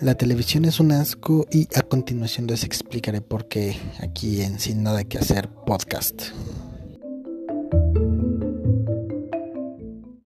La televisión es un asco y a continuación les explicaré por qué aquí en Sin Nada que Hacer podcast.